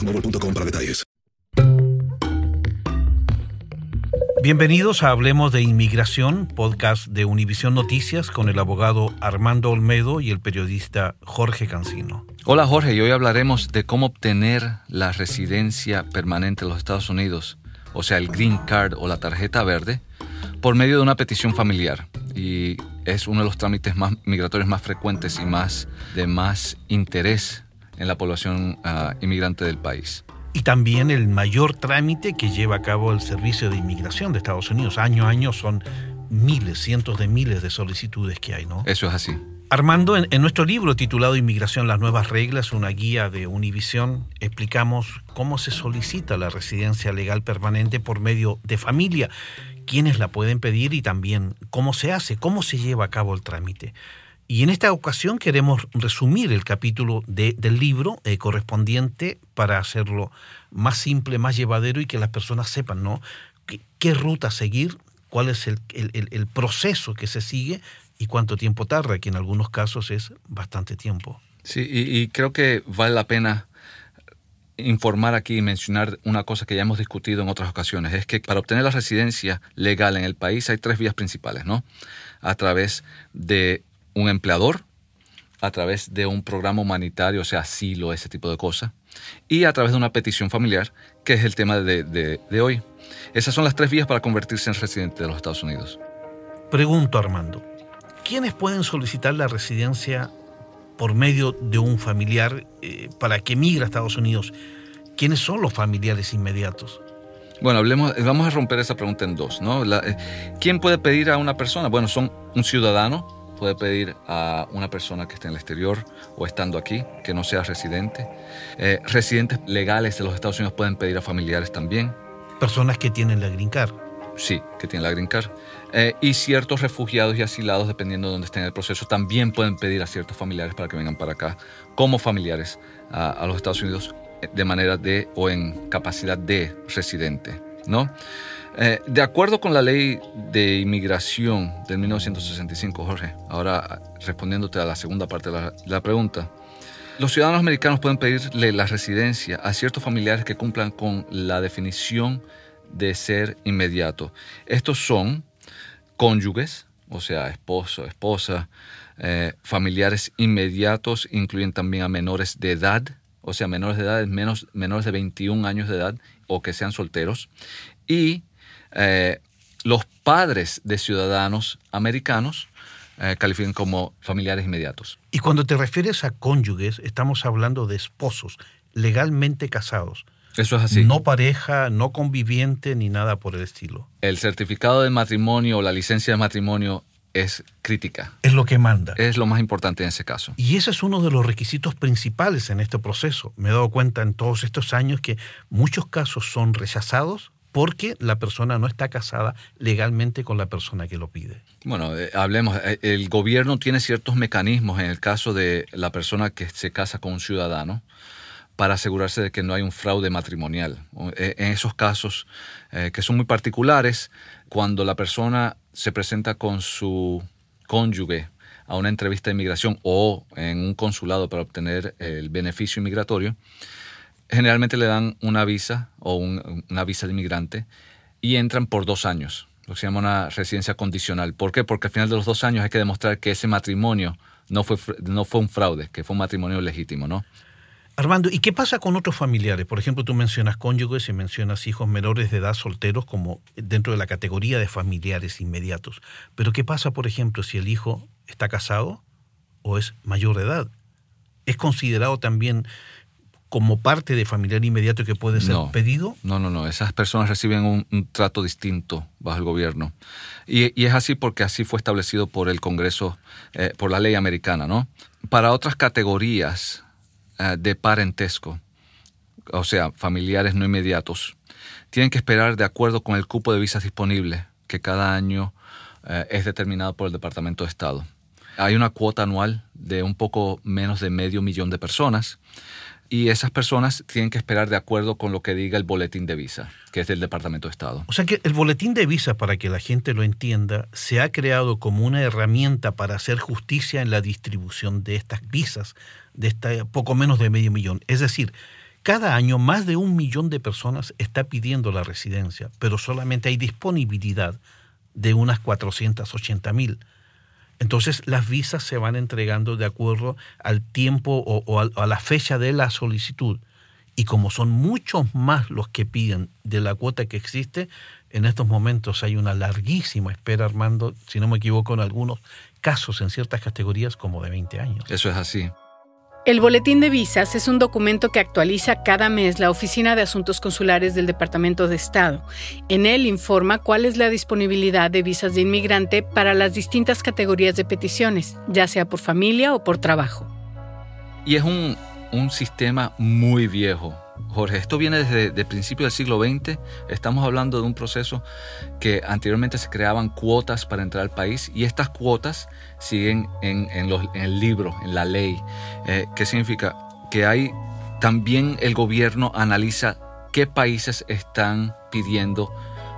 boostmobile.com para detalles. Bienvenidos a Hablemos de Inmigración, podcast de Univisión Noticias con el abogado Armando Olmedo y el periodista Jorge Cancino. Hola Jorge, y hoy hablaremos de cómo obtener la residencia permanente en los Estados Unidos, o sea, el Green Card o la tarjeta verde, por medio de una petición familiar. Y es uno de los trámites más migratorios más frecuentes y más de más interés en la población uh, inmigrante del país. Y también el mayor trámite que lleva a cabo el Servicio de Inmigración de Estados Unidos. Año a año son miles, cientos de miles de solicitudes que hay, ¿no? Eso es así. Armando, en, en nuestro libro titulado Inmigración, las nuevas reglas, una guía de Univisión, explicamos cómo se solicita la residencia legal permanente por medio de familia, quiénes la pueden pedir y también cómo se hace, cómo se lleva a cabo el trámite. Y en esta ocasión queremos resumir el capítulo de, del libro eh, correspondiente para hacerlo más simple, más llevadero y que las personas sepan ¿no? qué, ruta seguir, cuál es el, el, proceso que se sigue y cuánto tiempo tarda, que en algunos casos es bastante tiempo. Sí, y creo que vale la pena informar aquí y mencionar una cosa que ya hemos discutido en otras ocasiones, es que para obtener la residencia legal en el país hay tres vías principales, ¿no? A través de un empleador, a través de un programa humanitario, o sea, asilo, ese tipo de cosas, y a través de una petición familiar, que es el tema de, de, de hoy. Esas son las tres vías para convertirse en residente de los Estados Unidos. Pregunto, Armando, ¿quiénes pueden solicitar la residencia por medio de un familiar eh, para que migre a Estados Unidos? ¿Quiénes son los familiares inmediatos? Bueno, hablemos, vamos a romper esa pregunta en dos, ¿no? La, eh, ¿Quién puede pedir a una persona? Bueno, son un ciudadano, puede pedir a una persona que esté en el exterior o estando aquí, que no sea residente. Eh, residentes legales de los Estados Unidos pueden pedir a familiares también. Personas que tienen la Green Card. Sí, que tienen la Green Card. Eh, y ciertos refugiados y asilados, dependiendo de dónde estén en el proceso, también pueden pedir a ciertos familiares para que vengan para acá como familiares a, a los Estados Unidos de manera de o en capacidad de residente, ¿no? Eh, de acuerdo con la ley de inmigración del 1965, Jorge, ahora respondiéndote a la segunda parte de la, de la, pregunta, los ciudadanos americanos pueden pedirle la residencia a ciertos familiares que cumplan con la definición de ser inmediato. Estos son cónyuges, o sea, esposo, esposa, eh, familiares inmediatos, incluyen también a menores de edad, o sea, menores de edad, menos, menores de 21 años de edad o que sean solteros, y eh, los padres de ciudadanos americanos eh, califican como familiares inmediatos. Y cuando te refieres a cónyuges, estamos hablando de esposos, legalmente casados. Eso es así. No pareja, no conviviente ni nada por el estilo. El certificado de matrimonio o la licencia de matrimonio es crítica. Es lo que manda. Es lo más importante en ese caso. Y ese es uno de los requisitos principales en este proceso. Me he dado cuenta en todos estos años que muchos casos son rechazados porque la persona no está casada legalmente con la persona que lo pide. Bueno, eh, hablemos, eh, el gobierno tiene ciertos mecanismos en el caso de la persona que se casa con un ciudadano para asegurarse de que no hay un fraude matrimonial. Eh, en esos casos que son muy particulares, cuando la persona se presenta con su cónyuge a una entrevista de inmigración o en un consulado para obtener el beneficio inmigratorio, generalmente le dan una visa o una visa de inmigrante y entran por dos años, lo que se llama una residencia condicional. ¿Por qué? Porque al final de los dos años hay que demostrar que ese matrimonio no fue, no fue un fraude, que fue un matrimonio legítimo, ¿no? Armando, ¿y qué pasa con otros familiares? Por ejemplo, tú mencionas cónyuges y mencionas hijos menores de edad solteros como dentro de la categoría de familiares inmediatos. Pero ¿qué pasa, por ejemplo, si el hijo está casado o es mayor de edad? ¿Es considerado también como parte de familiar inmediato que puede ser pedido? No, no, no. Esas personas reciben un, trato distinto bajo el gobierno. Y, es así porque así fue establecido por el Congreso, eh, por la ley americana, ¿no? Para otras categorías eh, de parentesco, o sea, familiares no inmediatos, tienen que esperar de acuerdo con el cupo de visas disponible que cada año eh, es determinado por el Departamento de Estado. Hay una cuota anual de un poco menos de medio millón de personas y esas personas tienen que esperar de acuerdo con lo que diga el boletín de visa, que es del Departamento de Estado. O sea que el boletín de visa, para que la gente lo entienda, se ha creado como una herramienta para hacer justicia en la distribución de estas visas, de esta poco menos de medio millón. Es decir, cada año más de un millón de personas está pidiendo la residencia, pero solamente hay disponibilidad de unas 480 mil. Entonces las visas se van entregando de acuerdo al tiempo o, a, la fecha de la solicitud. Y como son muchos más los que piden de la cuota que existe, en estos momentos hay una larguísima espera, Armando, si no me equivoco, en algunos casos en ciertas categorías como de 20 años. Eso es así. El Boletín de Visas es un documento que actualiza cada mes la Oficina de Asuntos Consulares del Departamento de Estado. En él informa cuál es la disponibilidad de visas de inmigrante para las distintas categorías de peticiones, ya sea por familia o por trabajo. Y es un, un sistema muy viejo Jorge, esto viene desde el principio del siglo XX. Estamos hablando de un proceso que anteriormente se creaban cuotas para entrar al país y estas cuotas siguen en, el libro, en la ley. Eh, ¿Qué significa? Que hay también el gobierno analiza qué países están pidiendo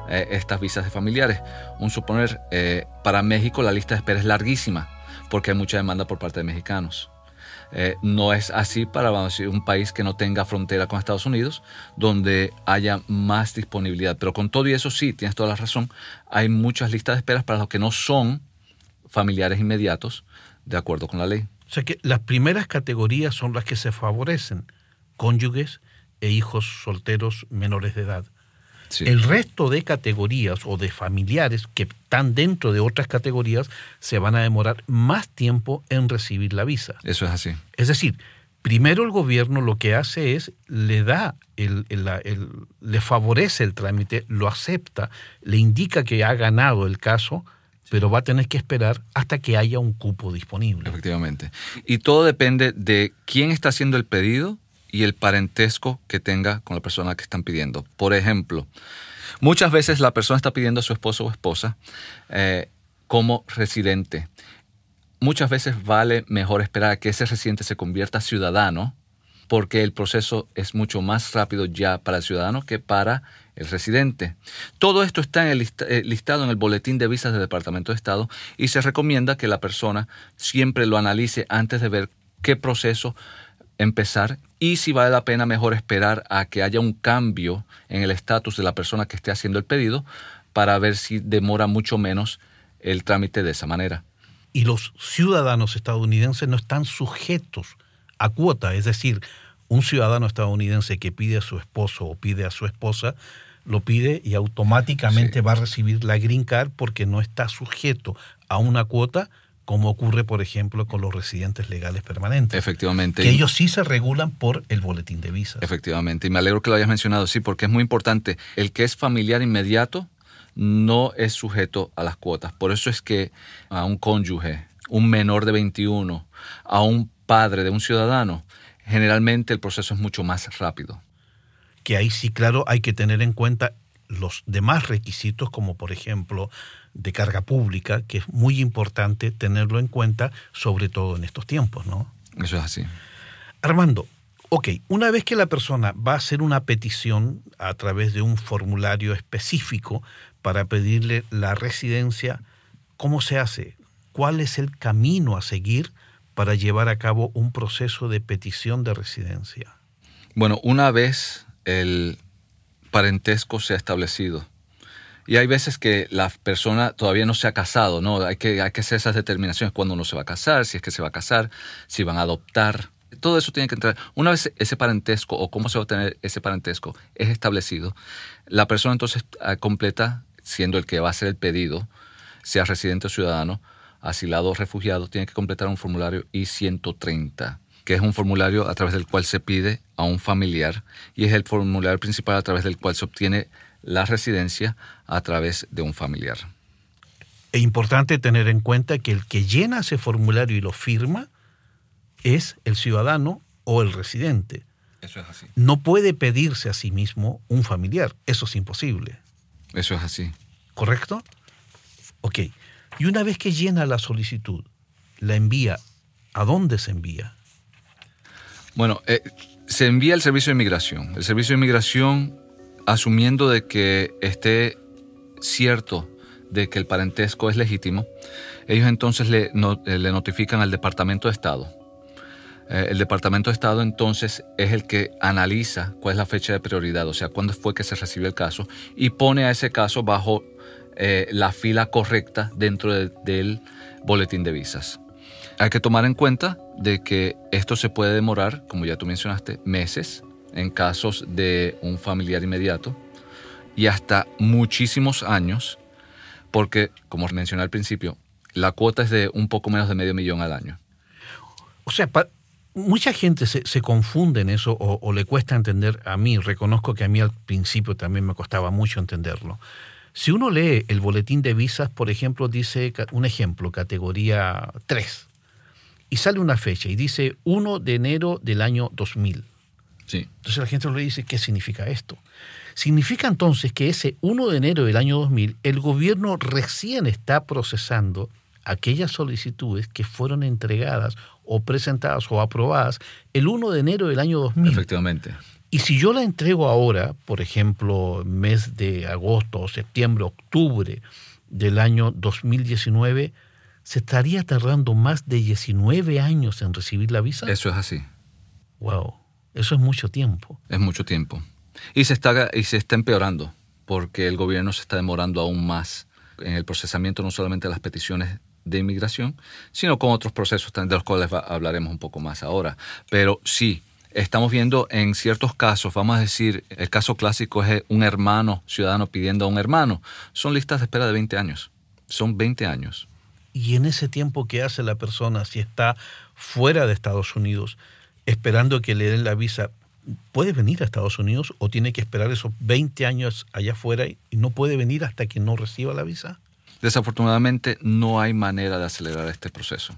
eh, estas visas de familiares. Un suponer, eh, para México la lista de espera es larguísima porque hay mucha demanda por parte de mexicanos. Eh, no es así para un país que no tenga frontera con Estados Unidos, donde haya más disponibilidad. Pero con todo y eso sí, tienes toda la razón, hay muchas listas de esperas para los que no son familiares inmediatos, de acuerdo con la ley. O sea que las primeras categorías son las que se favorecen, cónyuges e hijos solteros menores de edad. El resto de categorías o de familiares que están dentro de otras categorías se van a demorar más tiempo en recibir la visa. Eso es así. Es decir, primero el gobierno lo que hace es le da, el, le favorece el trámite, lo acepta, le indica que ha ganado el caso, pero va a tener que esperar hasta que haya un cupo disponible. Efectivamente. Y todo depende de quién está haciendo el pedido y el parentesco que tenga con la persona que están pidiendo. Por ejemplo, muchas veces la persona está pidiendo a su esposo o esposa eh, como residente. Muchas veces vale mejor esperar a que ese residente se convierta ciudadano porque el proceso es mucho más rápido ya para el ciudadano que para el residente. Todo esto está en el eh, listado en el boletín de visas del Departamento de Estado y se recomienda que la persona siempre lo analice antes de ver qué proceso empezar y si vale la pena mejor esperar a que haya un cambio en el estatus de la persona que esté haciendo el pedido para ver si demora mucho menos el trámite de esa manera. Y los ciudadanos estadounidenses no están sujetos a cuota, es decir, un ciudadano estadounidense que pide a su esposo o pide a su esposa, lo pide y automáticamente va a recibir la green card porque no está sujeto a una cuota como ocurre, por ejemplo, con los residentes legales permanentes. Efectivamente. Que ellos sí se regulan por el boletín de visas. Efectivamente. Y me alegro que lo hayas mencionado, sí, porque es muy importante. El que es familiar inmediato no es sujeto a las cuotas. Por eso es que a un cónyuge, un menor de 21, a un padre de un ciudadano, generalmente el proceso es mucho más rápido. Que ahí sí, claro, hay que tener en cuenta los demás requisitos, como por ejemplo de carga pública, que es muy importante tenerlo en cuenta, sobre todo en estos tiempos, ¿no? Eso es así. Armando, ok, una vez que la persona va a hacer una petición a través de un formulario específico para pedirle la residencia, ¿cómo se hace? ¿Cuál es el camino a seguir para llevar a cabo un proceso de petición de residencia? Bueno, una vez el parentesco se ha establecido, y hay veces que la persona todavía no se ha casado, ¿no? Hay que, hay que hacer esas determinaciones cuando uno se va a casar, si es que se va a casar, si van a adoptar. Todo eso tiene que entrar. Una vez ese parentesco o cómo se va a obtener ese parentesco es establecido, la persona entonces ah, completa, siendo el que va a hacer el pedido, sea residente o ciudadano, asilado o refugiado, tiene que completar un formulario I-130 que es un formulario a través del cual se pide a un familiar y es el formulario principal a través del cual se obtiene la residencia a través de un familiar. Es importante tener en cuenta que el que llena ese formulario y lo firma es el ciudadano o el residente. Eso es así. No puede pedirse a sí mismo un familiar. Eso es imposible. Eso es así. ¿Correcto? Ok. Y una vez que llena la solicitud, la envía, ¿a dónde se envía? Bueno, eh, se envía al Servicio de Inmigración. El Servicio de Inmigración asumiendo de que esté cierto de que el parentesco es legítimo, ellos entonces le, eh, le notifican al Departamento de Estado. Eh, el Departamento de Estado entonces es el que analiza cuál es la fecha de prioridad, o sea, cuándo fue que se recibió el caso, y pone a ese caso bajo eh, la fila correcta dentro del boletín de visas. Hay que tomar en cuenta de que esto se puede demorar, como ya tú mencionaste, meses, en casos de un familiar inmediato y hasta muchísimos años, porque, como mencioné al principio, la cuota es de un poco menos de medio millón al año. O sea, mucha gente se, confunde en eso o, o, le cuesta entender. A mí, reconozco que a mí al principio también me costaba mucho entenderlo. Si uno lee el boletín de visas, por ejemplo, dice un ejemplo, categoría 3, y sale una fecha y dice 1 de enero del año 2000. Entonces la gente le dice, ¿qué significa esto? Significa entonces que ese 1 de enero del año 2000 el gobierno recién está procesando aquellas solicitudes que fueron entregadas o presentadas o aprobadas el 1 de enero del año 2000. Efectivamente. Y si yo la entrego ahora, por ejemplo, mes de agosto, septiembre, octubre del año 2019, ¿se estaría tardando más de 19 años en recibir la visa? Eso es así. Wow. Eso es mucho tiempo. Es mucho tiempo. Y se está, y se está empeorando porque el gobierno se está demorando aún más en el procesamiento no solamente de las peticiones de inmigración, sino con otros procesos de los cuales hablaremos un poco más ahora. Pero sí, estamos viendo en ciertos casos, vamos a decir, el caso clásico es un hermano ciudadano pidiendo a un hermano. Son listas de espera de 20 años. Son 20 años. Y en ese tiempo que hace la persona, si está fuera de Estados Unidos, esperando que le den la visa, puede venir a Estados Unidos o tiene que esperar esos 20 años allá afuera y no puede venir hasta que no reciba la visa? Desafortunadamente no hay manera de acelerar este proceso.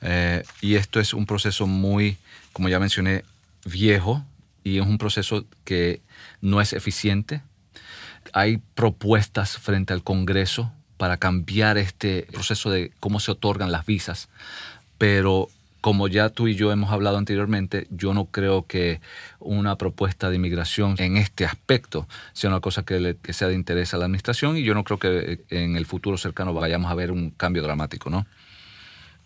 Eh, y esto es un proceso muy, como ya mencioné, viejo y es un proceso que no es eficiente. Hay propuestas frente al Congreso para cambiar este proceso de cómo se otorgan las visas, pero como ya tú y yo hemos hablado anteriormente, yo no creo que una propuesta de inmigración en este aspecto sea una cosa que, sea de interés a la administración y yo no creo que en el futuro cercano vayamos a ver un cambio dramático, ¿no?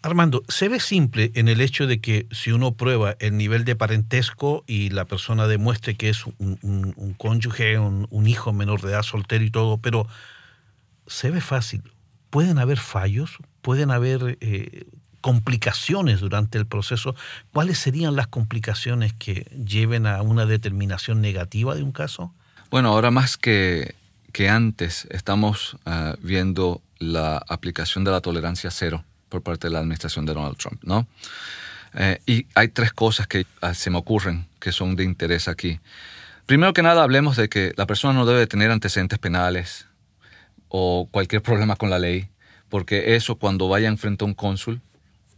Armando, se ve simple en el hecho de que si uno prueba el nivel de parentesco y la persona demuestre que es un, cónyuge, un, hijo menor de edad, soltero y todo, pero se ve fácil. Pueden haber fallos, pueden haber eh, complicaciones durante el proceso, ¿cuáles serían las complicaciones que lleven a una determinación negativa de un caso? Bueno, ahora más que, que antes estamos ah, viendo la aplicación de la tolerancia cero por parte de la administración de Donald Trump, ¿no? Eh, y hay tres cosas que ah, se me ocurren que son de interés aquí. Primero que nada, hablemos de que la persona no debe tener antecedentes penales o cualquier problema con la ley, porque eso cuando vaya enfrente a un cónsul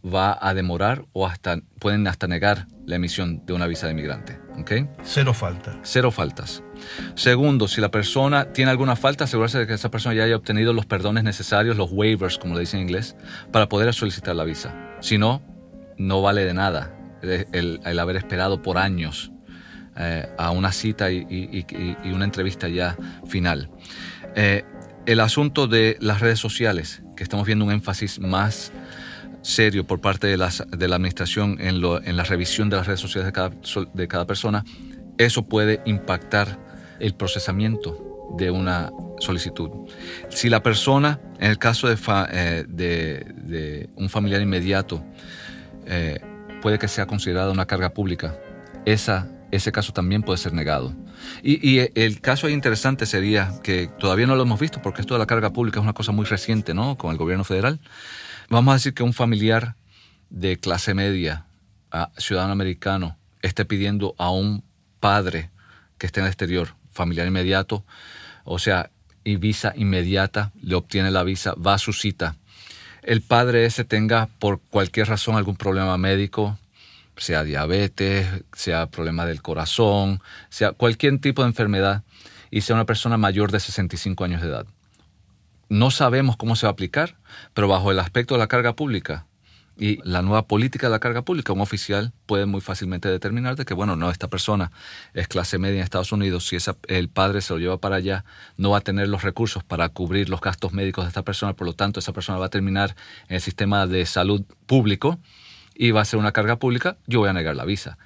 va a demorar o hasta pueden hasta negar la emisión de una visa de inmigrante. ¿okay? Cero faltas. Cero faltas. Segundo, si la persona tiene alguna falta, asegurarse de que esa persona ya haya obtenido los perdones necesarios, los waivers, como le dicen en inglés, para poder solicitar la visa. Si no, no vale de nada el, haber esperado por años eh, a una cita y, una entrevista ya final. Eh, el asunto de las redes sociales, que estamos viendo un énfasis más serio por parte de, las, de la administración en, en, la revisión de las redes sociales de cada, de cada persona, eso puede impactar el procesamiento de una solicitud. Si la persona, en el caso de, eh, de, un familiar inmediato, eh, puede que sea considerada una carga pública, esa, ese caso también puede ser negado. Y, y, el caso interesante sería que todavía no lo hemos visto porque esto de la carga pública es una cosa muy reciente, ¿no? Con el gobierno federal. Vamos a decir que un familiar de clase media, ciudadano americano, esté pidiendo a un padre que esté en el exterior, familiar inmediato, o sea, visa inmediata, le obtiene la visa, va a su cita. El padre ese tenga por cualquier razón algún problema médico, sea diabetes, sea problema del corazón, sea cualquier tipo de enfermedad, y sea una persona mayor de 65 años de edad. No sabemos cómo se va a aplicar, pero bajo el aspecto de la carga pública y la nueva política de la carga pública, un oficial puede muy fácilmente determinar de que, bueno, no, esta persona es clase media en Estados Unidos, si el padre se lo lleva para allá, no va a tener los recursos para cubrir los gastos médicos de esta persona, por lo tanto, esa persona va a terminar en el sistema de salud público y va a ser una carga pública, yo voy a negar la visa.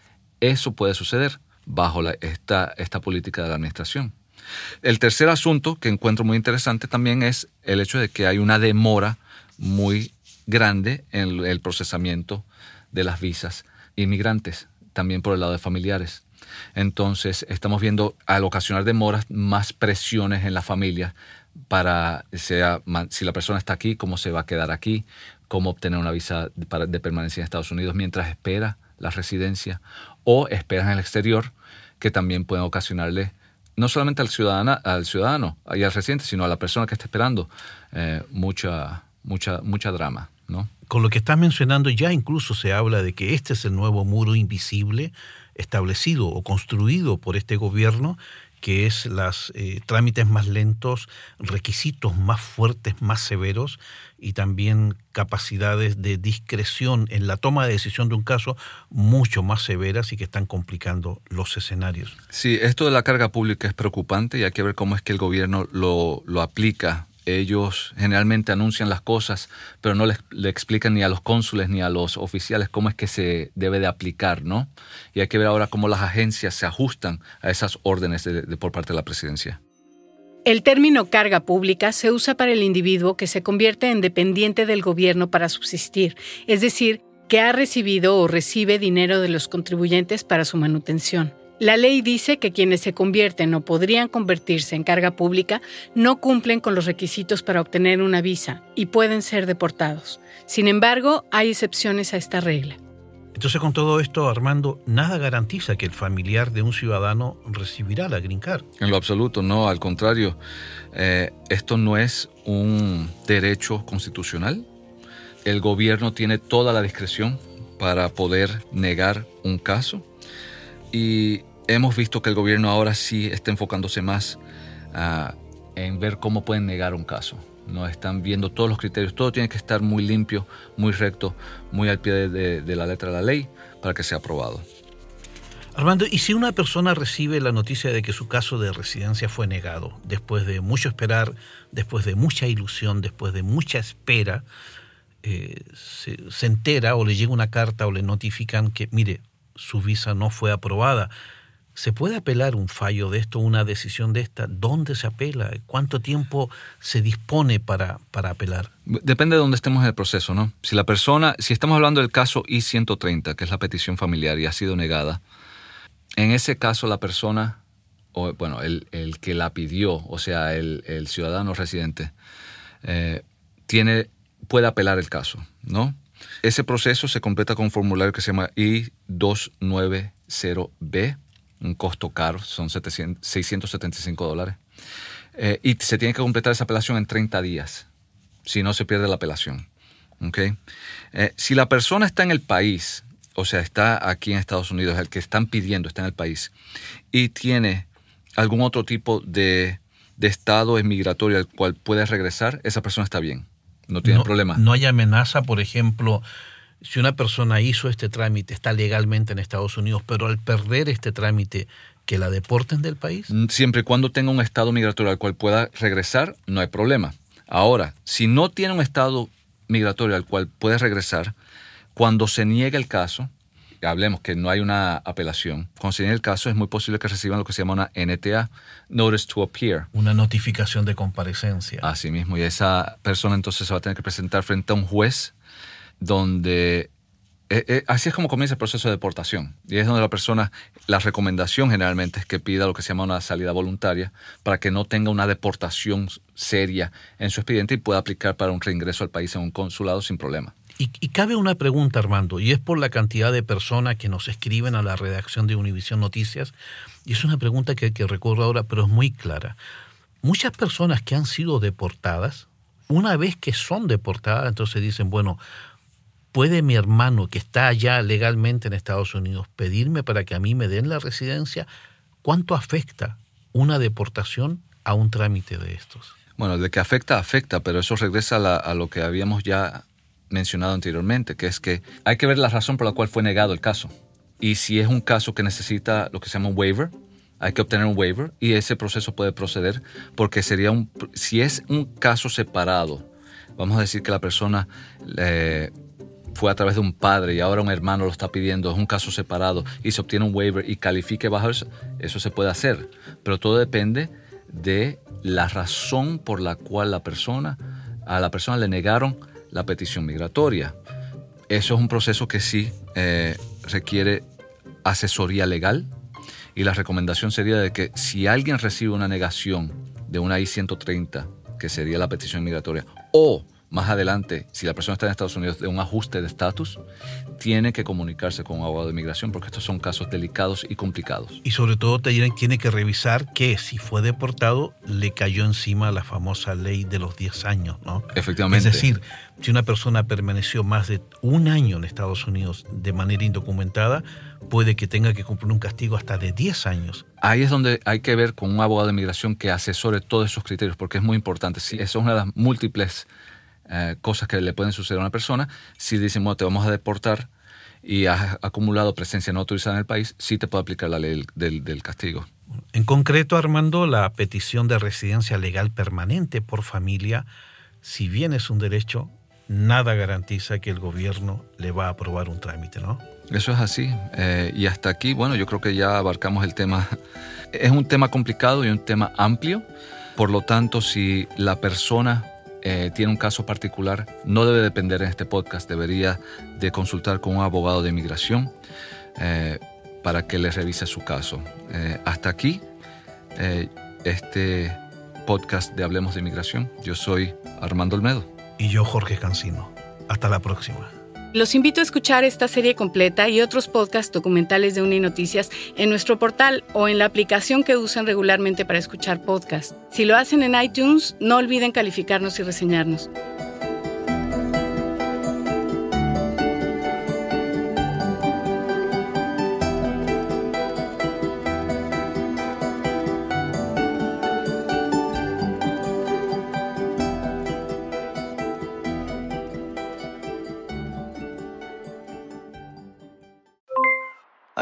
Eso puede suceder bajo esta, esta política de la administración. El tercer asunto que encuentro muy interesante también es el hecho de que hay una demora muy grande en el procesamiento de las visas inmigrantes, también por el lado de familiares. Entonces, estamos viendo al ocasionar demoras más presiones en la familia para sea, si la persona está aquí, cómo se va a quedar aquí, cómo obtener una visa de permanencia en Estados Unidos mientras espera la residencia o espera en el exterior, que también pueden ocasionarle no solamente al ciudadano, al ciudadano y al residente, sino a la persona que está esperando eh, mucha, mucha, mucha drama. ¿no? Con lo que estás mencionando ya incluso se habla de que este es el nuevo muro invisible establecido o construido por este gobierno que es los eh, trámites más lentos, requisitos más fuertes, más severos y también capacidades de discreción en la toma de decisión de un caso mucho más severas y que están complicando los escenarios. Sí, esto de la carga pública es preocupante y hay que ver cómo es que el gobierno lo, lo aplica ellos generalmente anuncian las cosas, pero no le, explican ni a los cónsules ni a los oficiales cómo es que se debe de aplicar, ¿no? Y hay que ver ahora cómo las agencias se ajustan a esas órdenes de, por parte de la presidencia. El término carga pública se usa para el individuo que se convierte en dependiente del gobierno para subsistir, es decir, que ha recibido o recibe dinero de los contribuyentes para su manutención. La ley dice que quienes se convierten o podrían convertirse en carga pública no cumplen con los requisitos para obtener una visa y pueden ser deportados. Sin embargo, hay excepciones a esta regla. Entonces, con todo esto, Armando, nada garantiza que el familiar de un ciudadano recibirá la Green Card. En lo absoluto, no, al contrario. Eh, esto no es un derecho constitucional. El gobierno tiene toda la discreción para poder negar un caso. Y hemos visto que el gobierno ahora sí está enfocándose más ah, en ver cómo pueden negar un caso. No están viendo todos los criterios, todo tiene que estar muy limpio, muy recto, muy al pie de, la letra de la ley para que sea aprobado. Armando, ¿y si una persona recibe la noticia de que su caso de residencia fue negado, después de mucho esperar, después de mucha ilusión, después de mucha espera, eh, se entera o le llega una carta o le notifican que, mire, su visa no fue aprobada? ¿Se puede apelar un fallo de esto, una decisión de esta? ¿Dónde se apela? ¿Cuánto tiempo se dispone para, para apelar? Depende de dónde estemos en el proceso, ¿no? Si la persona, si estamos hablando del caso I-130, que es la petición familiar y ha sido negada, en ese caso la persona, o bueno, el, que la pidió, o sea, el, ciudadano residente, eh, tiene puede apelar el caso, ¿no? Ese proceso se completa con un formulario que se llama I-290B, un costo caro, son 675 dólares. Eh, y se tiene que completar esa apelación en 30 días, si no se pierde la apelación. ¿okay? Eh, si la persona está en el país, o sea, está aquí en Estados Unidos, el que están pidiendo está en el país, y tiene algún otro tipo de, de estado migratorio al cual puede regresar, esa persona está bien, no tiene problema. No hay amenaza, por ejemplo, si una persona hizo este trámite, está legalmente en Estados Unidos, pero al perder este trámite, que la deporten del país? Mm, siempre y cuando tenga un estado migratorio al cual pueda regresar, no hay problema. Ahora, si no tiene un estado migratorio al cual puede regresar, cuando se niegue el caso, hablemos que no hay una apelación, niegue el caso es muy posible que reciban lo que se llama una NTA, Notice to Appear. Una notificación de comparecencia. Así mismo, y esa persona entonces se va a tener que presentar frente a un juez donde eh, eh, así es como comienza el proceso de deportación. Y es donde la persona, la recomendación generalmente es que pida lo que se llama una salida voluntaria para que no tenga una deportación seria en su expediente y pueda aplicar para un reingreso al país en un consulado sin problema. Y, cabe una pregunta, Armando, y es por la cantidad de personas que nos escriben a la redacción de Univisión Noticias, y es una pregunta que, que recuerdo ahora, pero es muy clara. Muchas personas que han sido deportadas, una vez que son deportadas, entonces dicen, bueno, ¿Puede mi hermano que está allá legalmente en Estados Unidos pedirme para que a mí me den la residencia? ¿Cuánto afecta una deportación a un trámite de estos? Bueno, de que afecta, afecta, pero eso regresa a, lo que habíamos ya mencionado anteriormente, que es que hay que ver la razón por la cual fue negado el caso. Y si es un caso que necesita lo que se llama un waiver, hay que obtener un waiver y ese proceso puede proceder porque sería un, si es un caso separado, vamos a decir que la persona eh, fue a través de un padre y ahora un hermano lo está pidiendo, es un caso separado y se obtiene un waiver y califique bajo eso, eso se puede hacer. Pero todo depende de la razón por la cual la persona, a la persona le negaron la petición migratoria. Eso es un proceso que sí eh, requiere asesoría legal y la recomendación sería de que si alguien recibe una negación de una I-130, que sería la petición migratoria, o más adelante, si la persona está en Estados Unidos de un ajuste de estatus, tiene que comunicarse con un abogado de inmigración porque estos son casos delicados y complicados. Y sobre todo tiene que revisar que si fue deportado le cayó encima la famosa ley de los 10 años, ¿no? Efectivamente. Es decir, si una persona permaneció más de un año en Estados Unidos de manera indocumentada, puede que tenga que cumplir un castigo hasta de 10 años. Ahí es donde hay que ver con un abogado de inmigración que asesore todos esos criterios, porque es muy importante. Sí, eso es una de las múltiples eh, cosas que le pueden suceder a una persona, si dicen, bueno, te vamos a deportar y has acumulado presencia no autorizada en el país, sí te puede aplicar la ley del, del castigo. En concreto, Armando, la petición de residencia legal permanente por familia, si bien es un derecho, nada garantiza que el gobierno le va a aprobar un trámite, ¿no? Eso es así. Eh, y hasta aquí, bueno, yo creo que ya abarcamos el tema. Es un tema complicado y un tema amplio. Por lo tanto, si la persona eh, tiene un caso particular, no debe depender en este podcast, debería de consultar con un abogado de inmigración eh, para que le revise su caso. Eh, hasta aquí, este podcast de Hablemos de Inmigración. Yo soy Armando Olmedo. Y yo Jorge Cancino. Hasta la próxima. Los invito a escuchar esta serie completa y otros podcasts documentales de Uninoticias en nuestro portal o en la aplicación que usan regularmente para escuchar podcasts. Si lo hacen en iTunes, no olviden calificarnos y reseñarnos.